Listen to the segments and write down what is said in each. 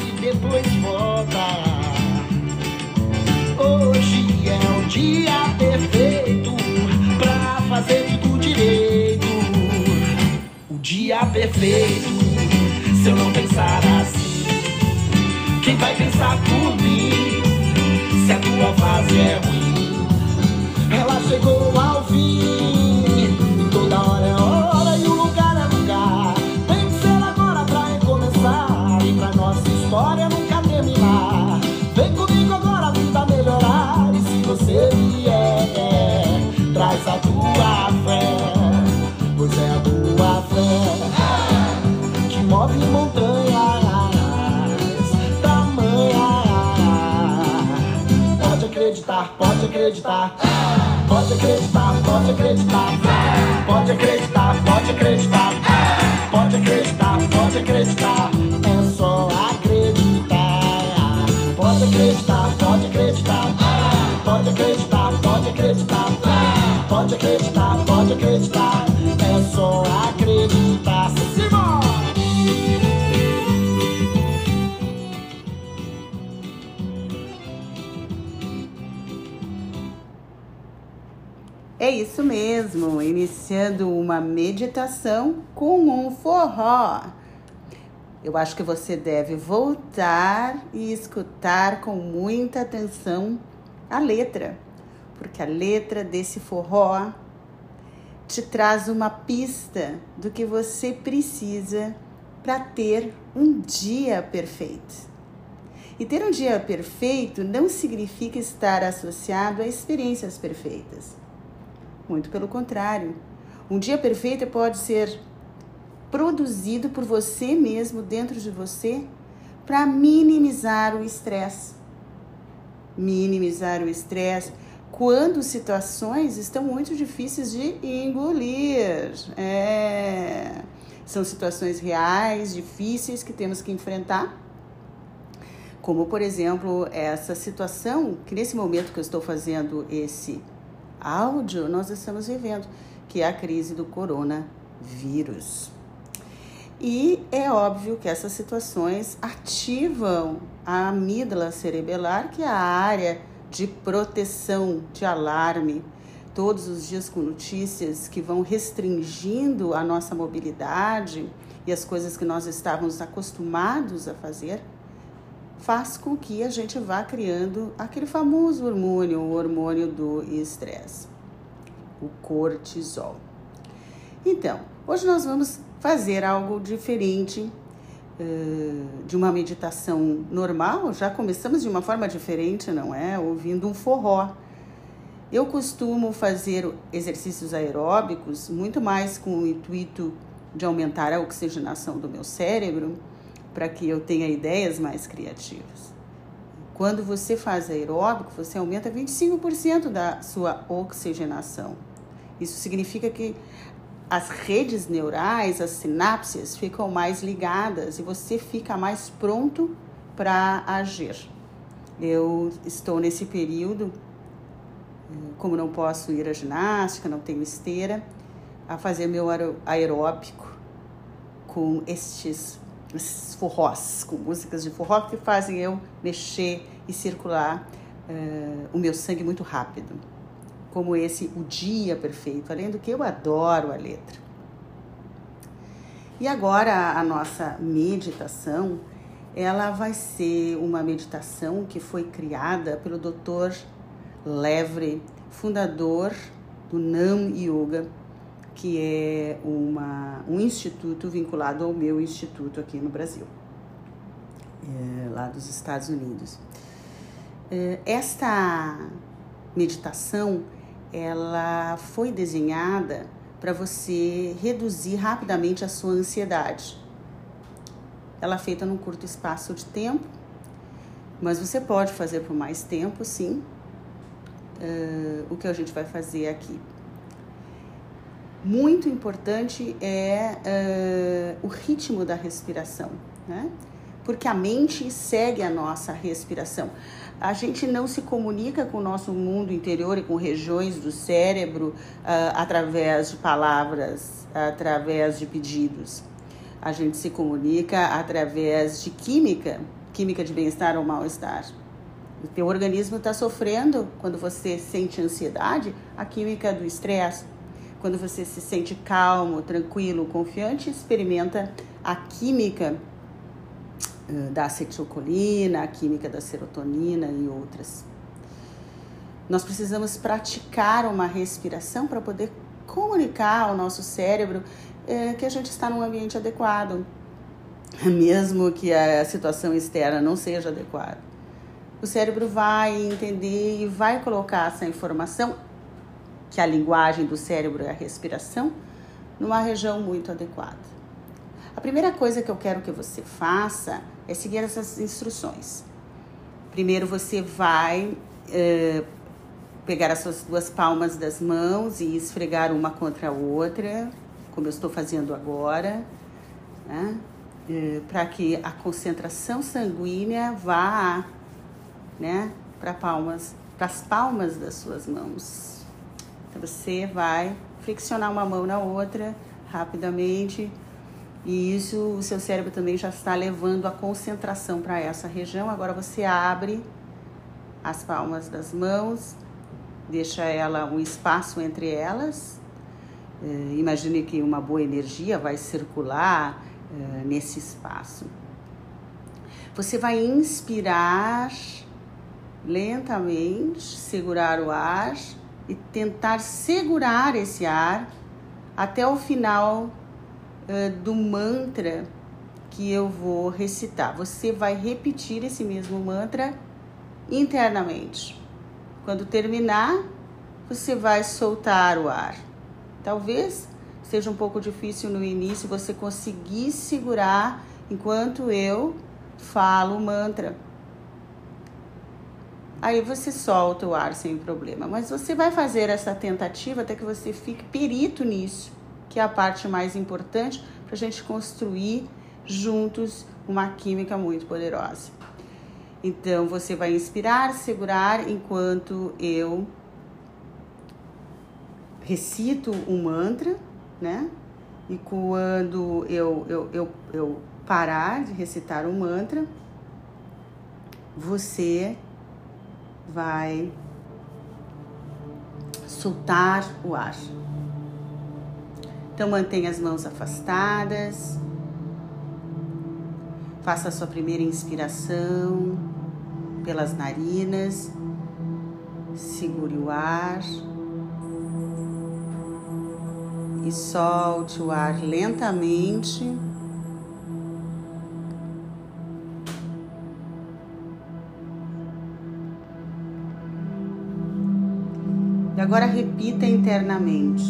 e depois volta. Hoje é o dia perfeito pra fazer tudo direito. O dia perfeito, se eu não pensar assim, quem vai pensar por mim? Se a tua fase é ruim, acreditar, pode acreditar. Pode acreditar, pode acreditar. Pode acreditar, pode acreditar. Pode acreditar. É só acreditar. Pode acreditar, pode acreditar. Pode acreditar, pode acreditar. Pode acreditar, pode acreditar. É só acreditar. Isso mesmo, iniciando uma meditação com um forró. Eu acho que você deve voltar e escutar com muita atenção a letra, porque a letra desse forró te traz uma pista do que você precisa para ter um dia perfeito. E ter um dia perfeito não significa estar associado a experiências perfeitas. Muito pelo contrário. Um dia perfeito pode ser produzido por você mesmo dentro de você para minimizar o estresse. Minimizar o estresse quando situações estão muito difíceis de engolir. É. São situações reais, difíceis que temos que enfrentar. Como, por exemplo, essa situação que nesse momento que eu estou fazendo esse áudio, nós estamos vivendo, que é a crise do coronavírus. E é óbvio que essas situações ativam a amígdala cerebelar, que é a área de proteção, de alarme. Todos os dias com notícias que vão restringindo a nossa mobilidade e as coisas que nós estávamos acostumados a fazer, faz com que a gente vá criando aquele famoso hormônio, o hormônio do estresse, o cortisol. Então, hoje nós vamos fazer algo diferente uh, de uma meditação normal. Já começamos de uma forma diferente, não é? Ouvindo um forró. Eu costumo fazer exercícios aeróbicos muito mais com o intuito de aumentar a oxigenação do meu cérebro para que eu tenha ideias mais criativas. Quando você faz aeróbico, você aumenta 25% da sua oxigenação. Isso significa que as redes neurais, as sinapses ficam mais ligadas e você fica mais pronto para agir. Eu estou nesse período, como não posso ir à ginástica, não tenho esteira, a fazer meu aeróbico com estes esses forrós, com músicas de forró que fazem eu mexer e circular uh, o meu sangue muito rápido. Como esse O Dia Perfeito, além do que eu adoro a letra. E agora a nossa meditação, ela vai ser uma meditação que foi criada pelo Dr. Levre, fundador do Nam Yoga, que é uma, um instituto vinculado ao meu instituto aqui no Brasil, é, lá dos Estados Unidos. É, esta meditação, ela foi desenhada para você reduzir rapidamente a sua ansiedade. Ela é feita num curto espaço de tempo, mas você pode fazer por mais tempo, sim. Uh, o que a gente vai fazer aqui? Muito importante é uh, o ritmo da respiração, né? Porque a mente segue a nossa respiração. A gente não se comunica com o nosso mundo interior e com regiões do cérebro uh, através de palavras, através de pedidos. A gente se comunica através de química, química de bem-estar ou mal-estar. O teu organismo está sofrendo quando você sente ansiedade, a química do estresse. Quando você se sente calmo, tranquilo, confiante, experimenta a química uh, da acetilcolina, a química da serotonina e outras. Nós precisamos praticar uma respiração para poder comunicar ao nosso cérebro uh, que a gente está num ambiente adequado, mesmo que a situação externa não seja adequada. O cérebro vai entender e vai colocar essa informação, que a linguagem do cérebro é a respiração, numa região muito adequada. A primeira coisa que eu quero que você faça é seguir essas instruções. Primeiro você vai é, pegar as suas duas palmas das mãos e esfregar uma contra a outra, como eu estou fazendo agora. Né? É, para que a concentração sanguínea vá né, para palmas, para as palmas das suas mãos. Então você vai flexionar uma mão na outra rapidamente e isso o seu cérebro também já está levando a concentração para essa região. Agora você abre as palmas das mãos, deixa ela um espaço entre elas. É, imagine que uma boa energia vai circular eh, nesse espaço. Você vai inspirar lentamente, segurar o ar e tentar segurar esse ar até o final uh, do mantra que eu vou recitar. Você vai repetir esse mesmo mantra internamente. Quando terminar, você vai soltar o ar. Talvez seja um pouco difícil no início você conseguir segurar enquanto eu falo o mantra. Aí você solta o ar sem problema. Mas você vai fazer essa tentativa até que você fique perito nisso, que é a parte mais importante para a gente construir juntos uma química muito poderosa. Então você vai inspirar, segurar enquanto eu recito um mantra né? E quando eu, eu, eu, eu parar de recitar o mantra, você vai soltar o ar. Então mantenha as mãos afastadas. Faça a sua primeira inspiração pelas narinas. Segure o ar e solte o ar lentamente. Agora repita internamente: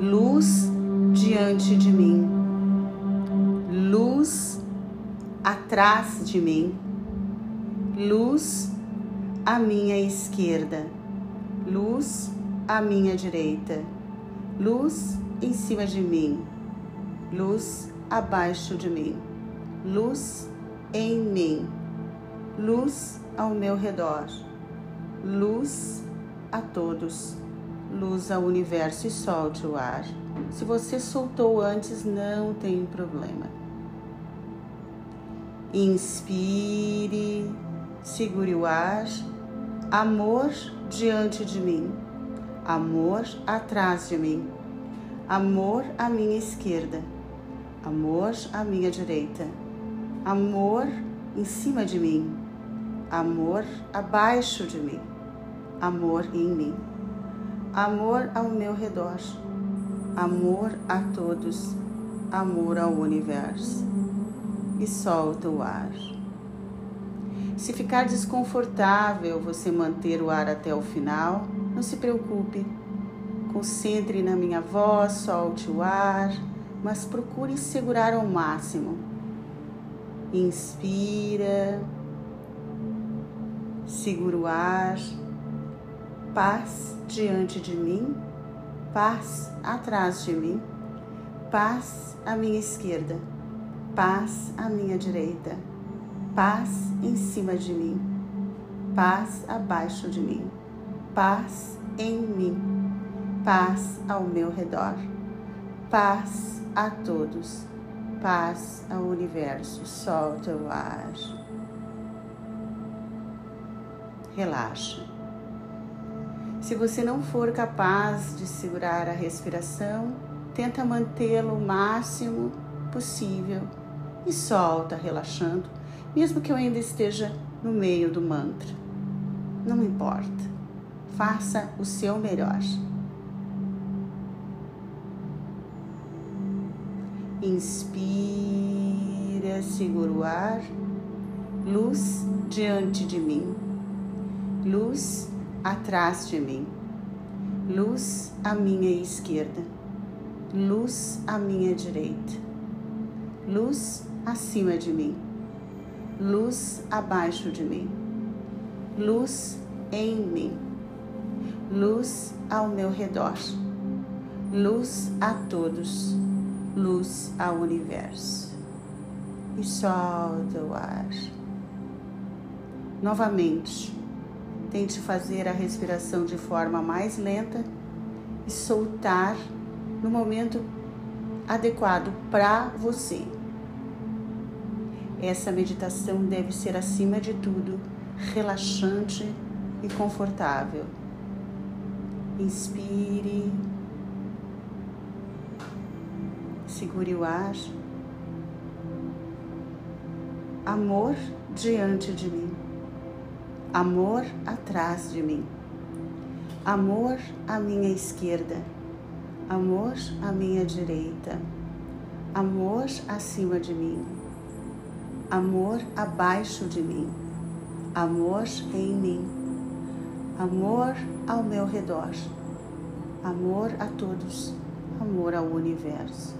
luz diante de mim, luz atrás de mim, luz à minha esquerda, luz à minha direita, luz em cima de mim, luz abaixo de mim, luz em mim, luz ao meu redor, luz a todos, luz ao universo e solte o ar. Se você soltou antes, não tem problema. Inspire, segure o ar, amor diante de mim. Amor atrás de mim, amor à minha esquerda, amor à minha direita, amor em cima de mim, amor abaixo de mim, amor em mim, amor ao meu redor, amor a todos, amor ao universo. E solta o ar. Se ficar desconfortável você manter o ar até o final, não se preocupe. Concentre na minha voz, solte o ar, mas procure segurar ao máximo. Inspira, segura o ar, paz diante de mim, paz atrás de mim, paz à minha esquerda, paz à minha direita, paz em cima de mim, paz abaixo de mim paz em mim, paz ao meu redor, paz a todos, paz ao universo. Solta o ar. Relaxa. Se você não for capaz de segurar a respiração, tenta mantê-lo o máximo possível e solta, relaxando, mesmo que eu ainda esteja no meio do mantra. Não importa. Faça o seu melhor. Inspira, segura o ar. Luz diante de mim. Luz atrás de mim. Luz à minha esquerda. Luz à minha direita. Luz acima de mim. Luz abaixo de mim. Luz em mim. Luz ao meu redor. Luz a todos luz ao universo. E solta o ar. Novamente, tente fazer a respiração de forma mais lenta e soltar no momento adequado para você. Essa meditação deve ser, acima de tudo, relaxante e confortável. Inspire segure o ar. Amor diante de mim, amor atrás de mim, amor à minha esquerda, amor à minha direita, amor acima de mim, amor abaixo de mim, amor em mim, amor ao meu redor, amor a todos, amor ao universo.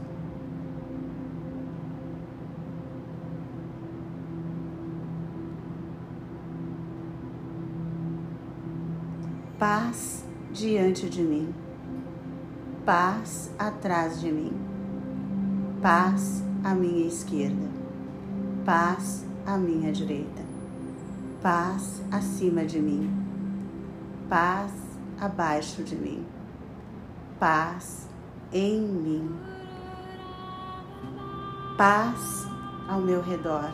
Paz diante de mim, paz atrás de mim, paz à minha esquerda, paz à minha direita, paz acima de mim, paz abaixo de mim, paz em mim, paz ao meu redor,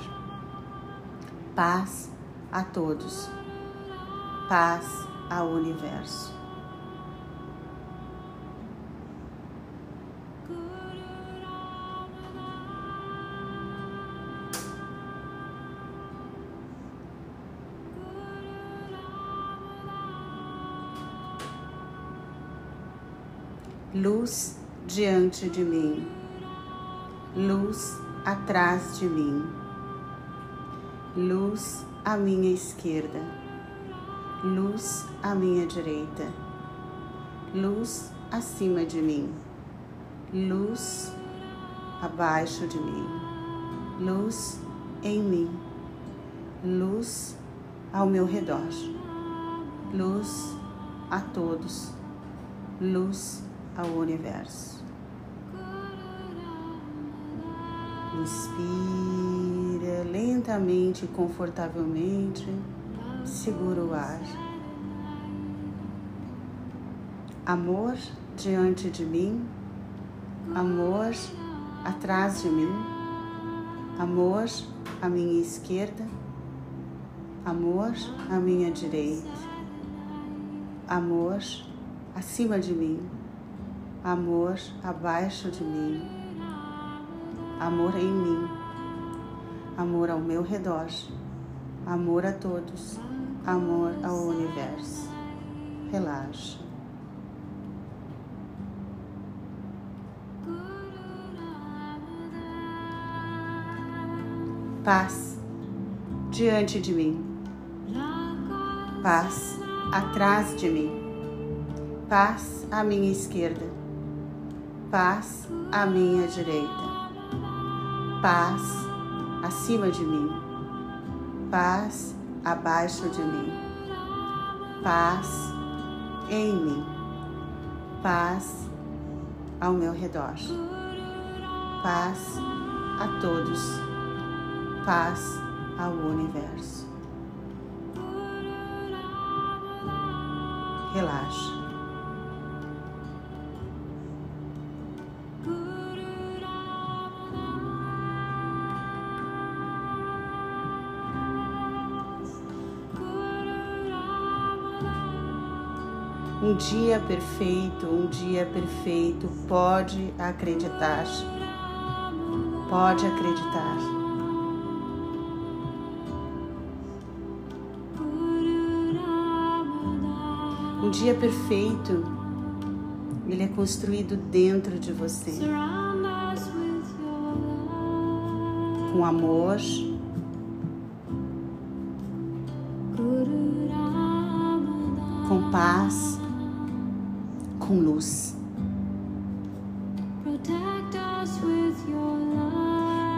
paz a todos, paz ao universo. Luz diante de mim, luz atrás de mim, luz à minha esquerda luz à minha direita, luz acima de mim, luz abaixo de mim, luz em mim, luz ao meu redor, luz a todos, luz ao universo. Inspira lentamente e confortavelmente segura o ar. Amor diante de mim, amor atrás de mim, amor à minha esquerda, amor à minha direita, amor acima de mim, amor abaixo de mim, amor em mim, amor ao meu redor, amor a todos amor ao universo. Relaxa. Paz diante de mim. Paz atrás de mim. Paz à minha esquerda. Paz à minha direita. Paz acima de mim. Paz abaixo de mim, paz em mim, paz ao meu redor, paz a todos, paz ao universo. Relaxa. Um dia perfeito, um dia perfeito, pode acreditar. Pode acreditar. Um dia perfeito, ele é construído dentro de você. Com amor, com paz, com luz.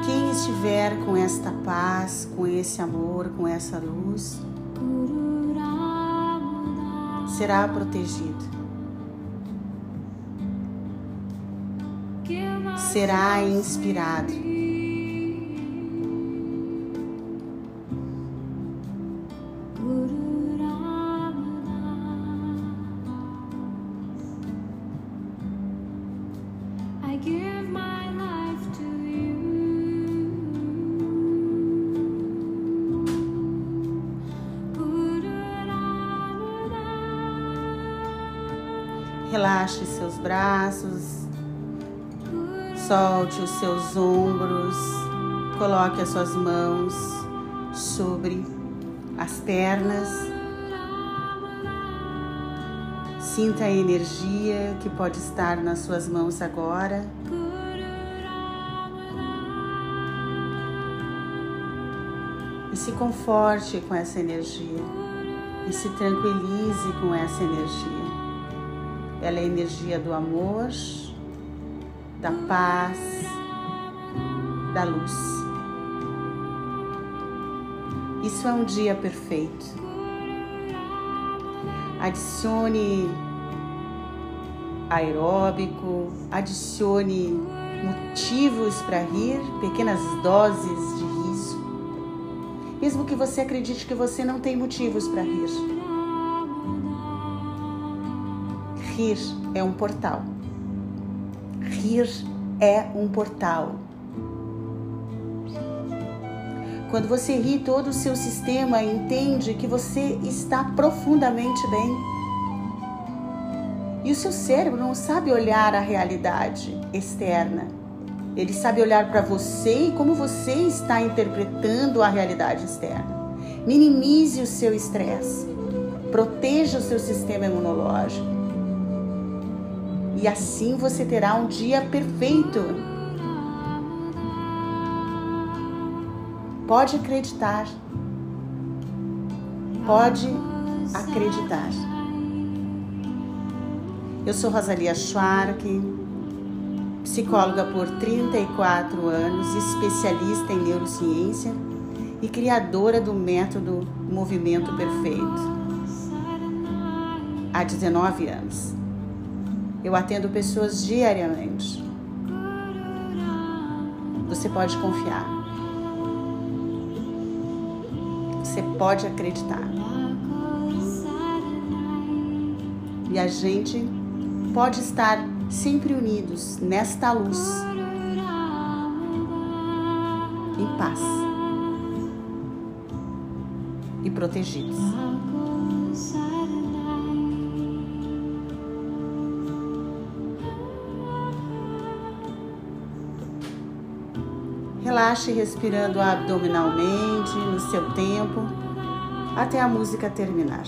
Quem estiver com esta paz, com esse amor, com essa luz, será protegido. Será inspirado. Solte os seus ombros, coloque as suas mãos sobre as pernas. Sinta a energia que pode estar nas suas mãos agora. E se conforte com essa energia. E se tranquilize com essa energia. Ela é a energia do amor, da paz, da luz. Isso é um dia perfeito. Adicione aeróbico, adicione motivos para rir, pequenas doses de riso. Mesmo que você acredite que você não tem motivos para rir. rir é um portal. Rir é um portal. Quando você ri, todo o seu sistema entende que você está profundamente bem. E o seu cérebro não sabe olhar a realidade externa. Ele sabe olhar para você e como você está interpretando a realidade externa. Minimize o seu estresse. Proteja o seu sistema imunológico e assim você terá um dia perfeito. Pode acreditar. Pode acreditar. Eu sou Rosalia Schwark, psicóloga por 34 anos, especialista em neurociência e criadora do método Movimento Perfeito. Há 19 anos. Eu atendo pessoas diariamente. Você pode confiar. Você pode acreditar. E a gente pode estar sempre unidos nesta luz, em paz e protegidos. Relaxe respirando abdominalmente no seu tempo até a música terminar.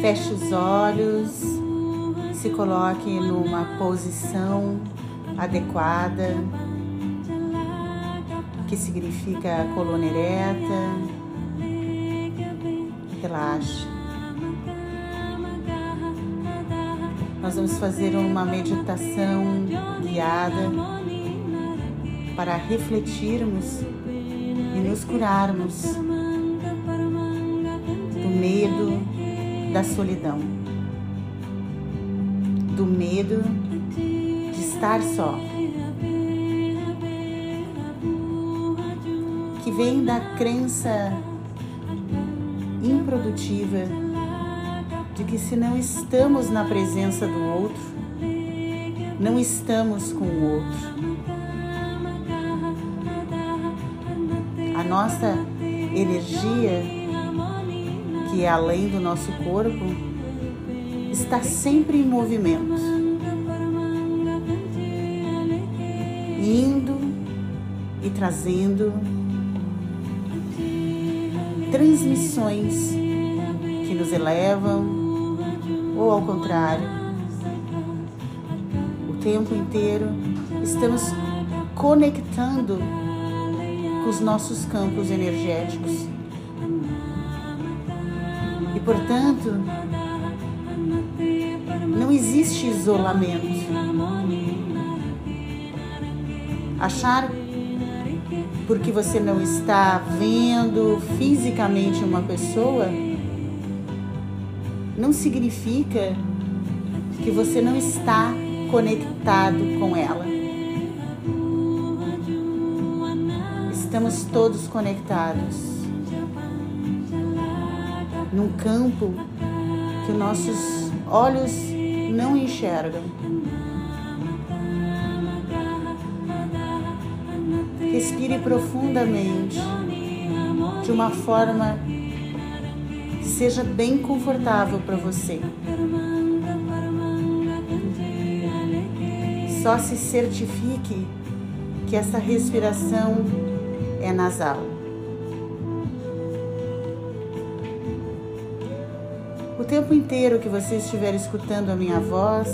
Feche os olhos, se coloque numa posição adequada, que significa coluna ereta. Relaxe. nós vamos fazer uma meditação guiada para refletirmos e nos curarmos do medo da solidão, do medo de estar só, que vem da crença improdutiva de que se não estamos na presença do outro, não estamos com o outro. A nossa energia, que é além do nosso corpo, está sempre em movimento, indo e trazendo transmissões que nos elevam ou ao contrário. O tempo inteiro estamos conectando com os nossos campos energéticos. Portanto, não existe isolamento. Achar porque você não está vendo fisicamente uma pessoa não significa que você não está conectado com ela. Estamos todos conectados num campo que nossos olhos não enxergam. Respire profundamente, de uma forma seja bem confortável para você. Só se certifique que essa respiração é nasal. Tempo inteiro que você estiver escutando a minha voz,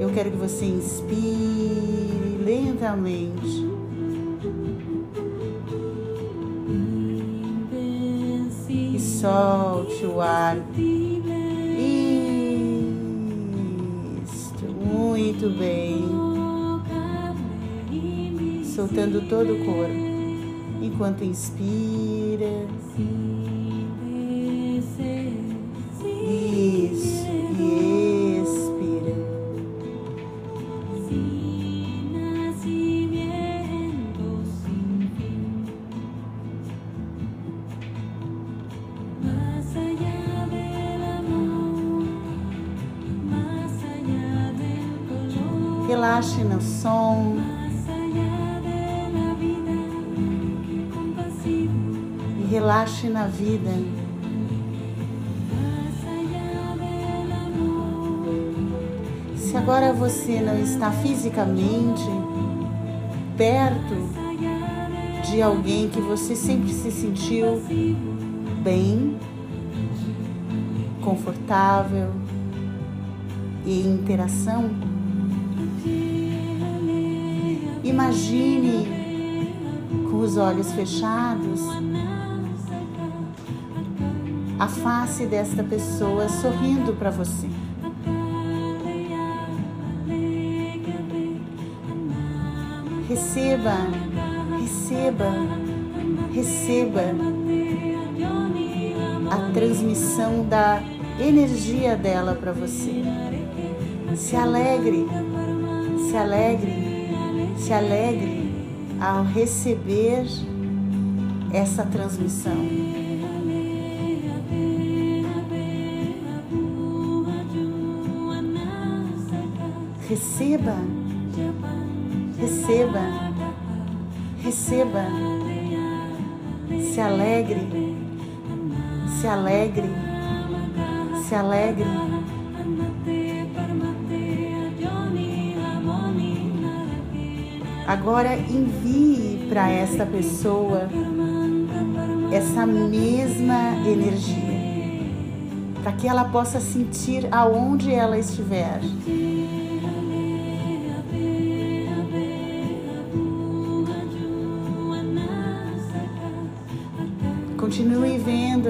eu quero que você inspire lentamente solte o ar. Isto, muito bem. Soltando todo o corpo. Enquanto inspira. Na vida. Se agora você não está fisicamente perto de alguém que você sempre se sentiu bem, confortável e em interação, Imagine com os olhos fechados a face desta pessoa sorrindo para você. Receba, receba, receba a transmissão da energia dela para você. Se alegre, se alegre se alegre ao receber essa transmissão. Receba, receba, receba. Se alegre, se alegre, se alegre. Agora envie para esta pessoa essa mesma energia, para que ela possa sentir aonde ela estiver.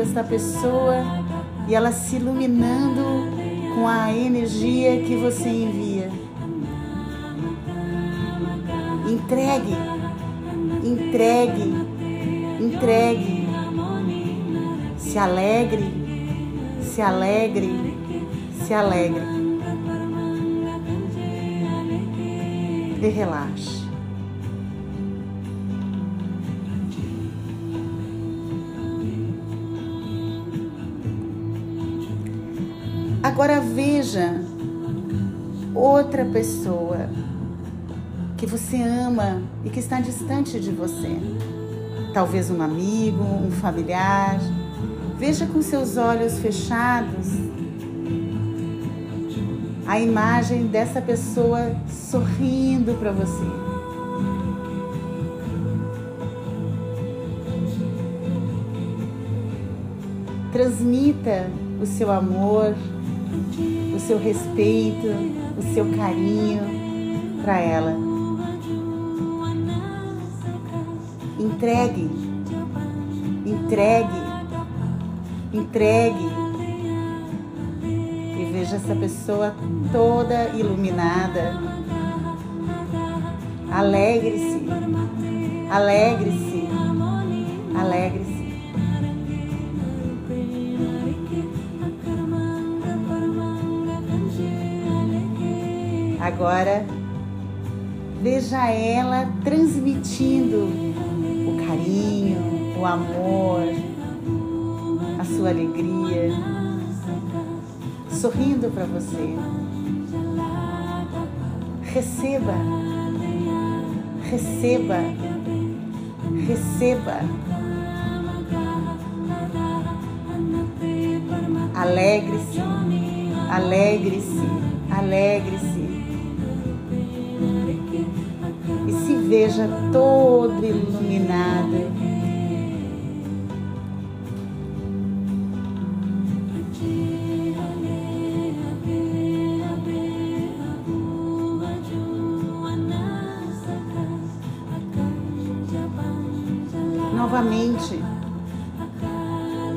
Vendo esta pessoa e ela se iluminando com a energia que você envia. Entregue, entregue, entregue. Se alegre, se alegre, se alegre. E relaxe. Agora veja outra pessoa que você ama e que está distante de você. Talvez um amigo, um familiar. Veja com seus olhos fechados a imagem dessa pessoa sorrindo para você. Transmita o seu amor, o seu respeito, o seu carinho para ela. Entregue, entregue, entregue. E veja essa pessoa toda iluminada. Alegre-se, alegre-se, alegre-se. Agora, veja ela transmitindo o carinho, o amor, a sua alegria, sorrindo para você. Receba, receba, receba. Alegre-se, alegre-se, alegre-se. Veja todo iluminado. Novamente,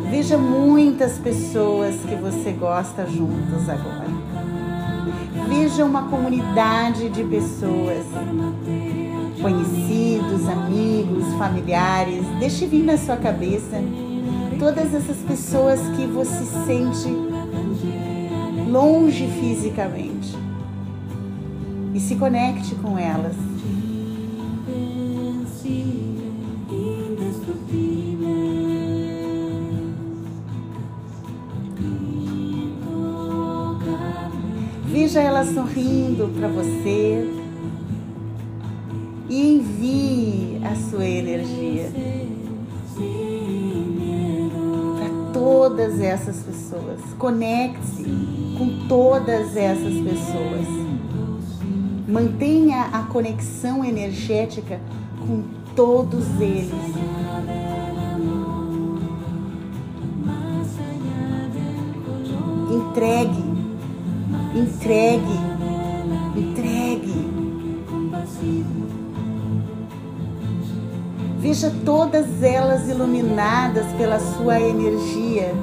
veja muitas pessoas que você gosta juntos agora. Veja uma comunidade de pessoas conhecidos, amigos, familiares, deixe vir na sua cabeça todas essas pessoas que você sente longe fisicamente. E se conecte com elas. Veja ela sorrindo para você energia para todas essas pessoas. Conecte-se com todas essas pessoas. Mantenha a conexão energética com todos eles. Entregue, entregue, entregue. Veja todas elas iluminadas pela sua energia.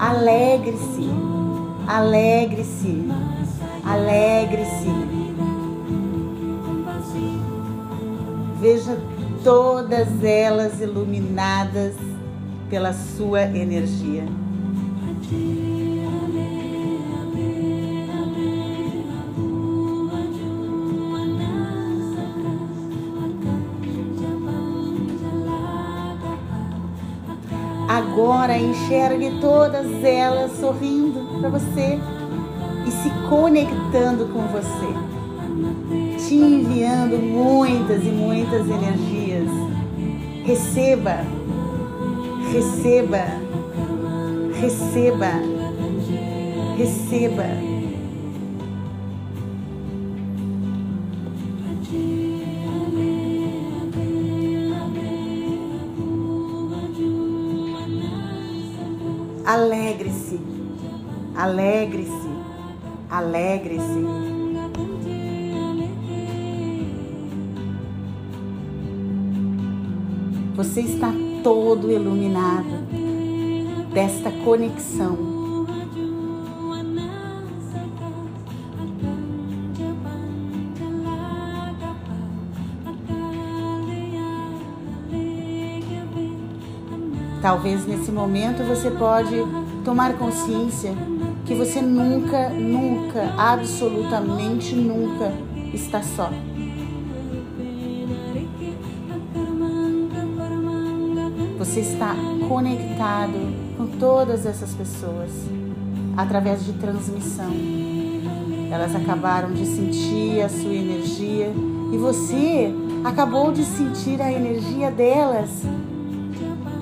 Alegre-se, alegre-se, alegre-se. Veja todas elas iluminadas pela sua energia. Agora enxergue todas elas sorrindo para você e se conectando com você, te enviando muitas e muitas energias. Receba, receba, receba, receba. Alegre-se, alegre-se. Você está todo iluminado desta conexão. Talvez nesse momento você pode tomar consciência que você nunca, nunca, absolutamente nunca está só. Você está conectado com todas essas pessoas através de transmissão. Elas acabaram de sentir a sua energia e você acabou de sentir a energia delas.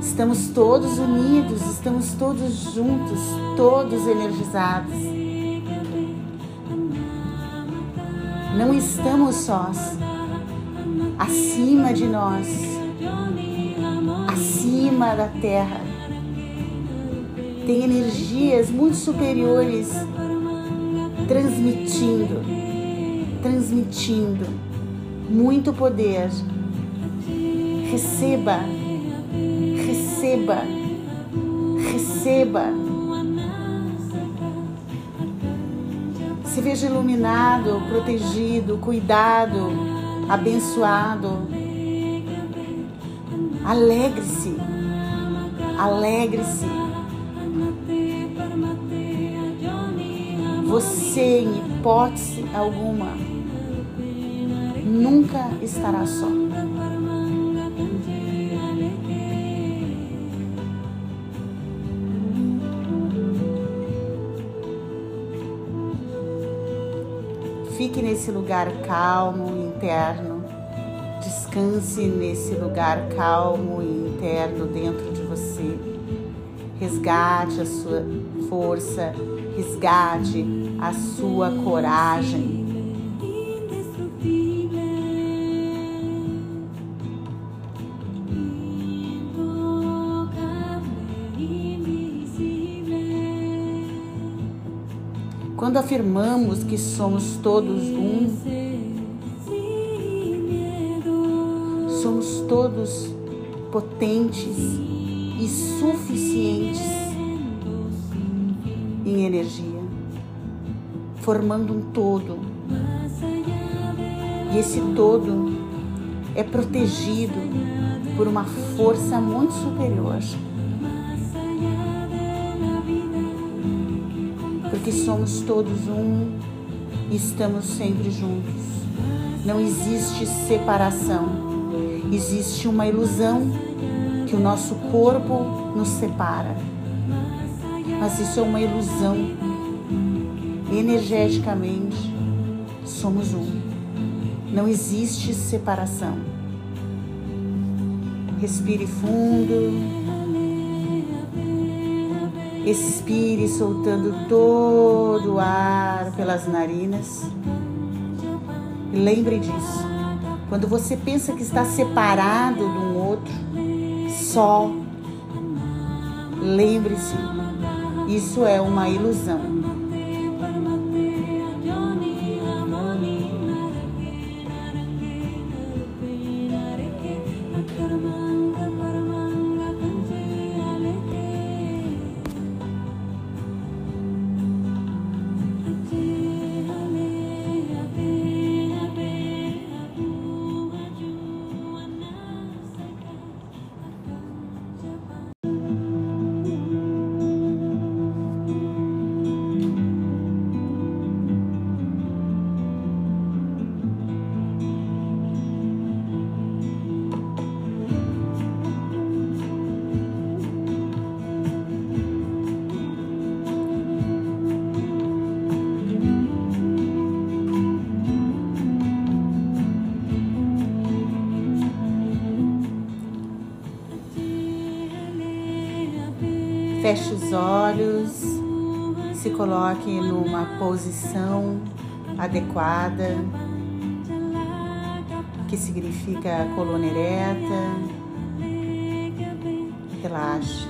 Estamos todos unidos, estamos todos juntos, todos energizados. Não estamos sós. Acima de nós, acima da terra, tem energias muito superiores transmitindo, transmitindo muito poder. Receba, receba, receba. Veja iluminado, protegido, cuidado, abençoado. Alegre-se, alegre-se. Você, em hipótese alguma, nunca estará só. Nesse lugar calmo e interno. Descanse nesse lugar calmo e interno dentro de você. Resgate a sua força, resgate a sua coragem. Quando afirmamos que somos todos um, somos todos potentes e suficientes em energia, formando um todo. E esse todo é protegido por uma força muito superior. Porque somos todos um e estamos sempre juntos. Não existe separação, existe uma ilusão que o nosso corpo nos separa. Mas isso é uma ilusão. Energeticamente, somos um. Não existe separação. Respire fundo. Expire soltando todo o ar pelas narinas. E lembre disso. Quando você pensa que está separado de um outro, só, lembre-se, isso é uma ilusão. Posição adequada, que significa coluna ereta. Relaxe.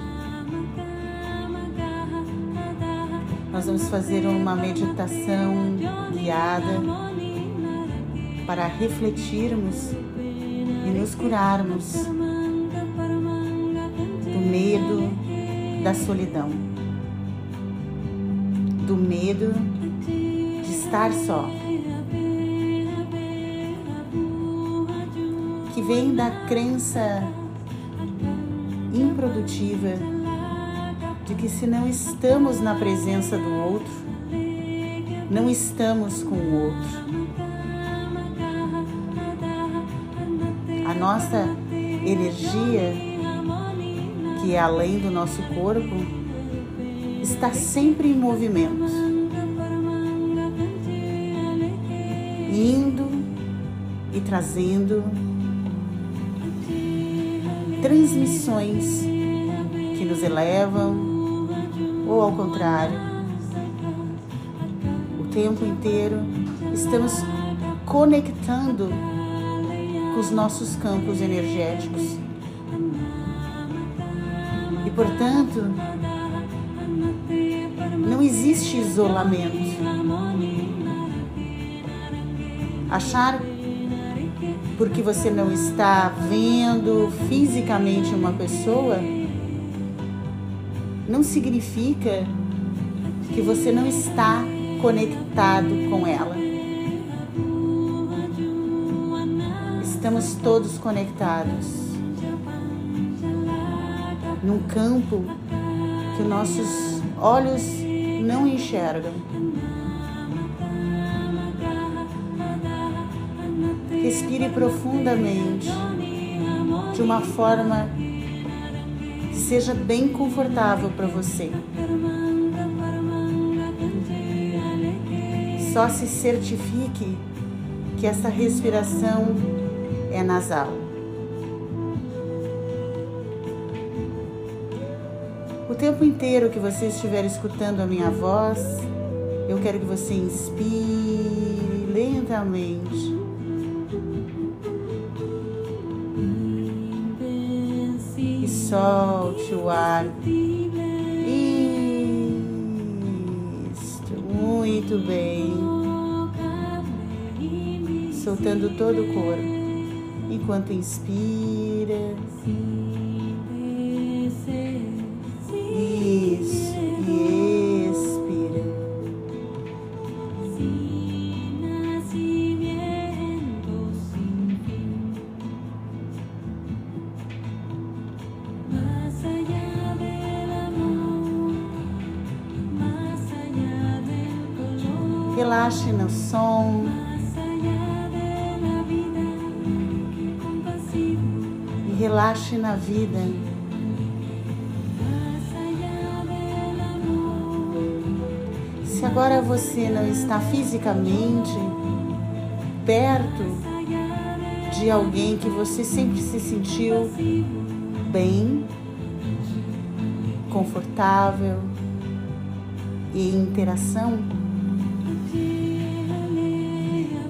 Nós vamos fazer uma meditação guiada para refletirmos e nos curarmos do medo, da solidão, do medo estar só, que vem da crença improdutiva de que se não estamos na presença do outro, não estamos com o outro. A nossa energia, que é além do nosso corpo, está sempre em movimento, e trazendo transmissões que nos elevam ou ao contrário. O tempo inteiro estamos conectando com os nossos campos energéticos. E, portanto, não existe isolamento. Achar porque você não está vendo fisicamente uma pessoa não significa que você não está conectado com ela. Estamos todos conectados num campo que nossos olhos não enxergam. Respire profundamente, de uma forma seja bem confortável para você. Só se certifique que essa respiração é nasal. O tempo inteiro que você estiver escutando a minha voz, eu quero que você inspire lentamente solte o ar. Isto, muito bem. Soltando todo o corpo. Enquanto inspira. Vida. Se agora você não está fisicamente perto de alguém que você sempre se sentiu bem, confortável e em interação,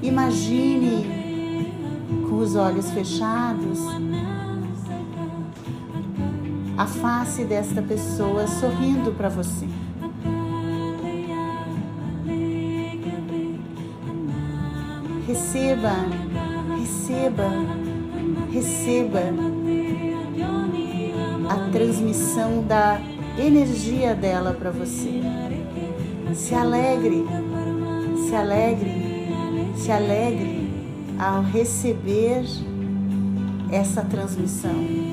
Imagine com os olhos fechados a face desta pessoa sorrindo para você. Receba, receba, receba a transmissão da energia dela para você. Se alegre, se alegre se alegre ao receber essa transmissão.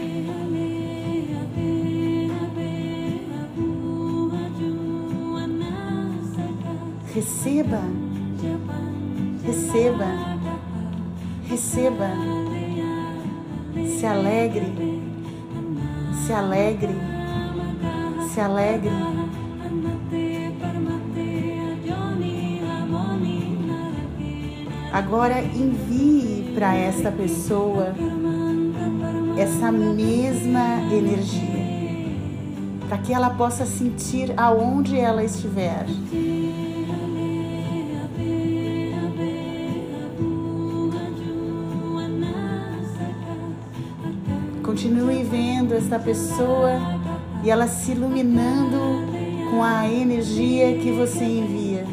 Receba, receba, receba. Se alegre, se alegre, se alegre. Agora envie para esta pessoa essa mesma energia, para que ela possa sentir aonde ela estiver. Continue vendo esta pessoa e ela se iluminando com a energia que você envia.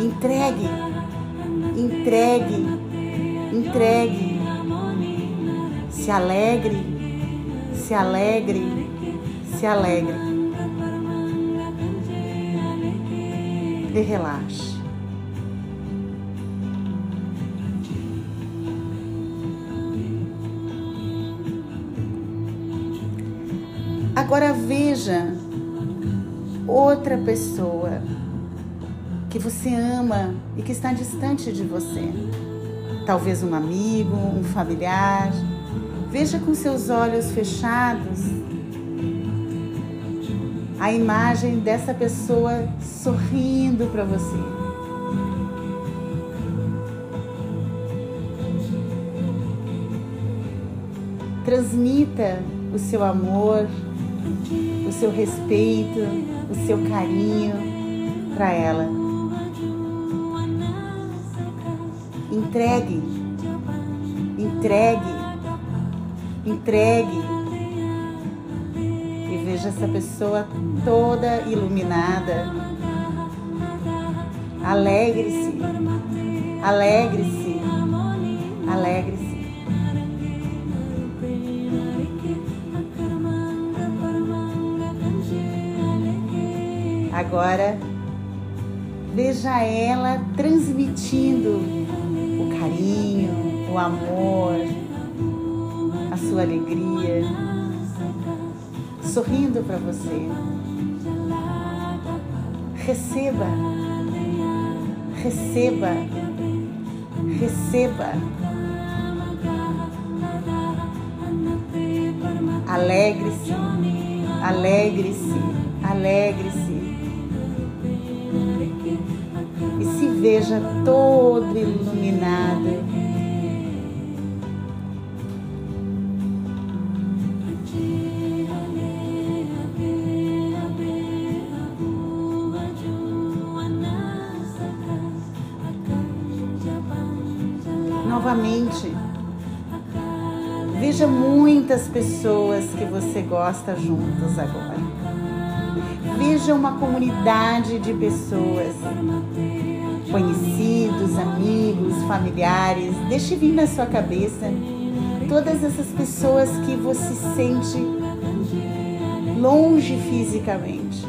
Entregue, entregue, entregue. Se alegre, se alegre, se alegre. E relaxe. Veja outra pessoa que você ama e que está distante de você. Talvez um amigo, um familiar. Veja com seus olhos fechados a imagem dessa pessoa sorrindo para você. Transmita o seu amor, seu respeito, o seu carinho para ela. Entregue, entregue, entregue. E veja essa pessoa toda iluminada. Alegre-se, alegre-se, alegre-se. Agora, veja ela transmitindo o carinho, o amor, a sua alegria, sorrindo para você. Receba, receba, receba. Alegre-se, alegre-se, alegre-se. Veja todo iluminado. Novamente, veja muitas pessoas que você gosta juntas agora. Veja uma comunidade de pessoas conhecidos, amigos, familiares. Deixe vir na sua cabeça todas essas pessoas que você sente longe fisicamente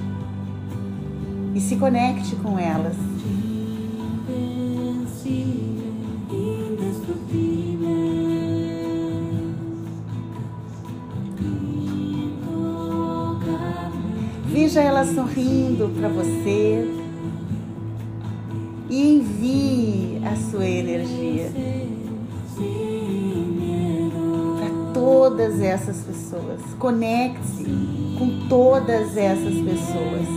e se conecte com elas. Veja ela sorrindo para você, sua energia para todas essas pessoas. Conecte-se com todas essas pessoas.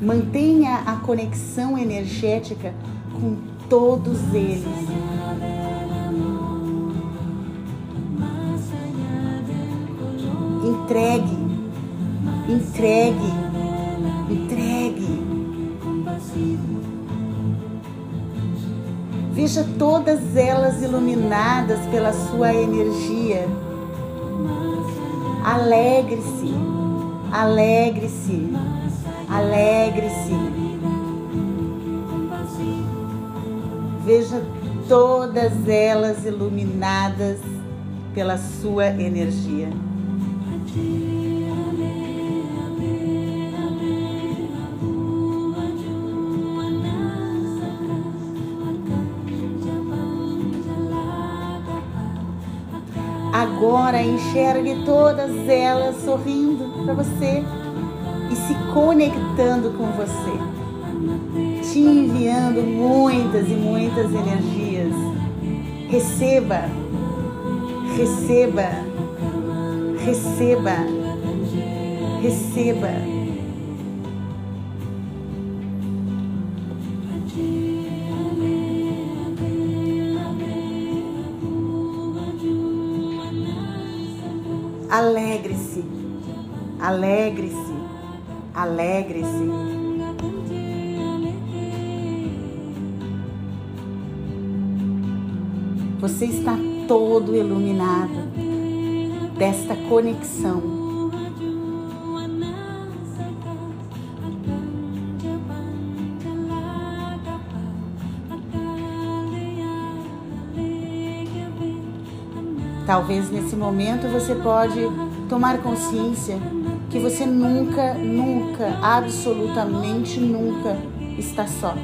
Mantenha a conexão energética com todos eles. Entregue, entregue. Veja todas elas iluminadas pela sua energia. Alegre-se, alegre-se, alegre-se. Veja todas elas iluminadas pela sua energia. Agora enxergue todas elas sorrindo para você e se conectando com você, te enviando muitas e muitas energias. Receba, receba, receba, receba. Alegre-se, alegre-se. Você está todo iluminado desta conexão Talvez nesse momento você pode tomar consciência que você nunca, nunca, absolutamente nunca está só.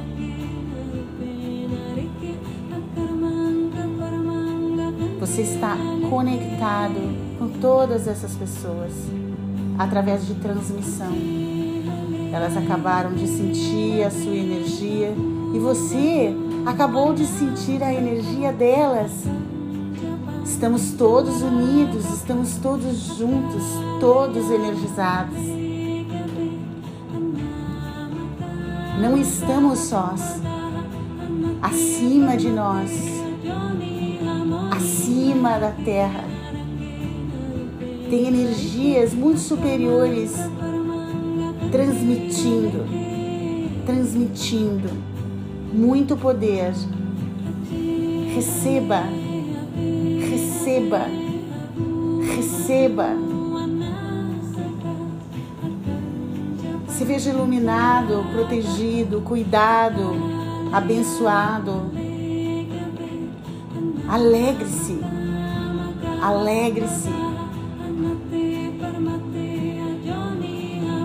Você está conectado com todas essas pessoas. através de transmissão. Elas acabaram de sentir a sua energia e você acabou de sentir a energia delas. Estamos todos unidos, estamos todos juntos, todos energizados. Não estamos sós. Acima de nós, acima da terra, tem energias muito superiores transmitindo, transmitindo muito poder. Receba, receba, receba. Se veja iluminado, protegido, cuidado, abençoado. Alegre-se, alegre-se.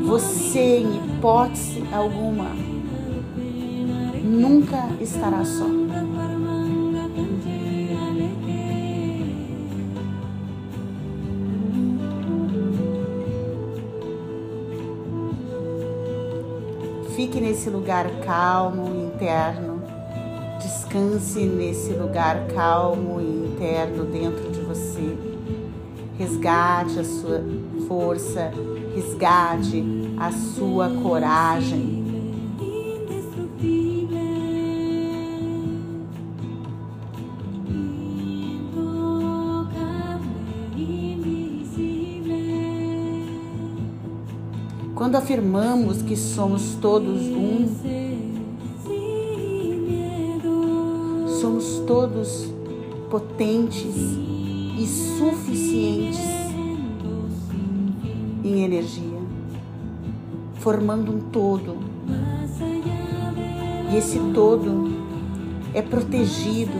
Você, em hipótese alguma, nunca estará só. Nesse lugar calmo, interno. Descanse nesse lugar calmo e interno dentro de você. Resgate a sua força, resgate a sua coragem. Quando afirmamos que somos todos um, somos todos potentes e suficientes em energia, formando um todo. E esse todo é protegido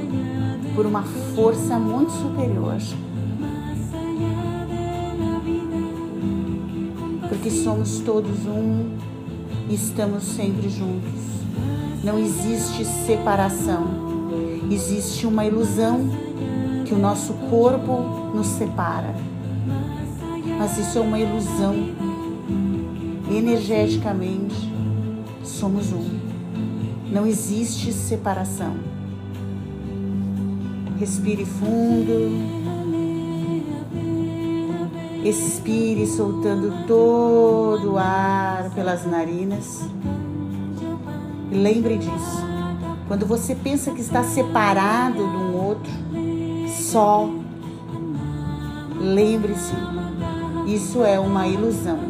por uma força muito superior. Porque somos todos um e estamos sempre juntos. Não existe separação. Existe uma ilusão que o nosso corpo nos separa. Mas isso é uma ilusão. Energeticamente, somos um. Não existe separação. Respire fundo. Expire soltando todo o ar pelas narinas. E lembre disso. Quando você pensa que está separado de um outro, só, lembre-se, isso é uma ilusão.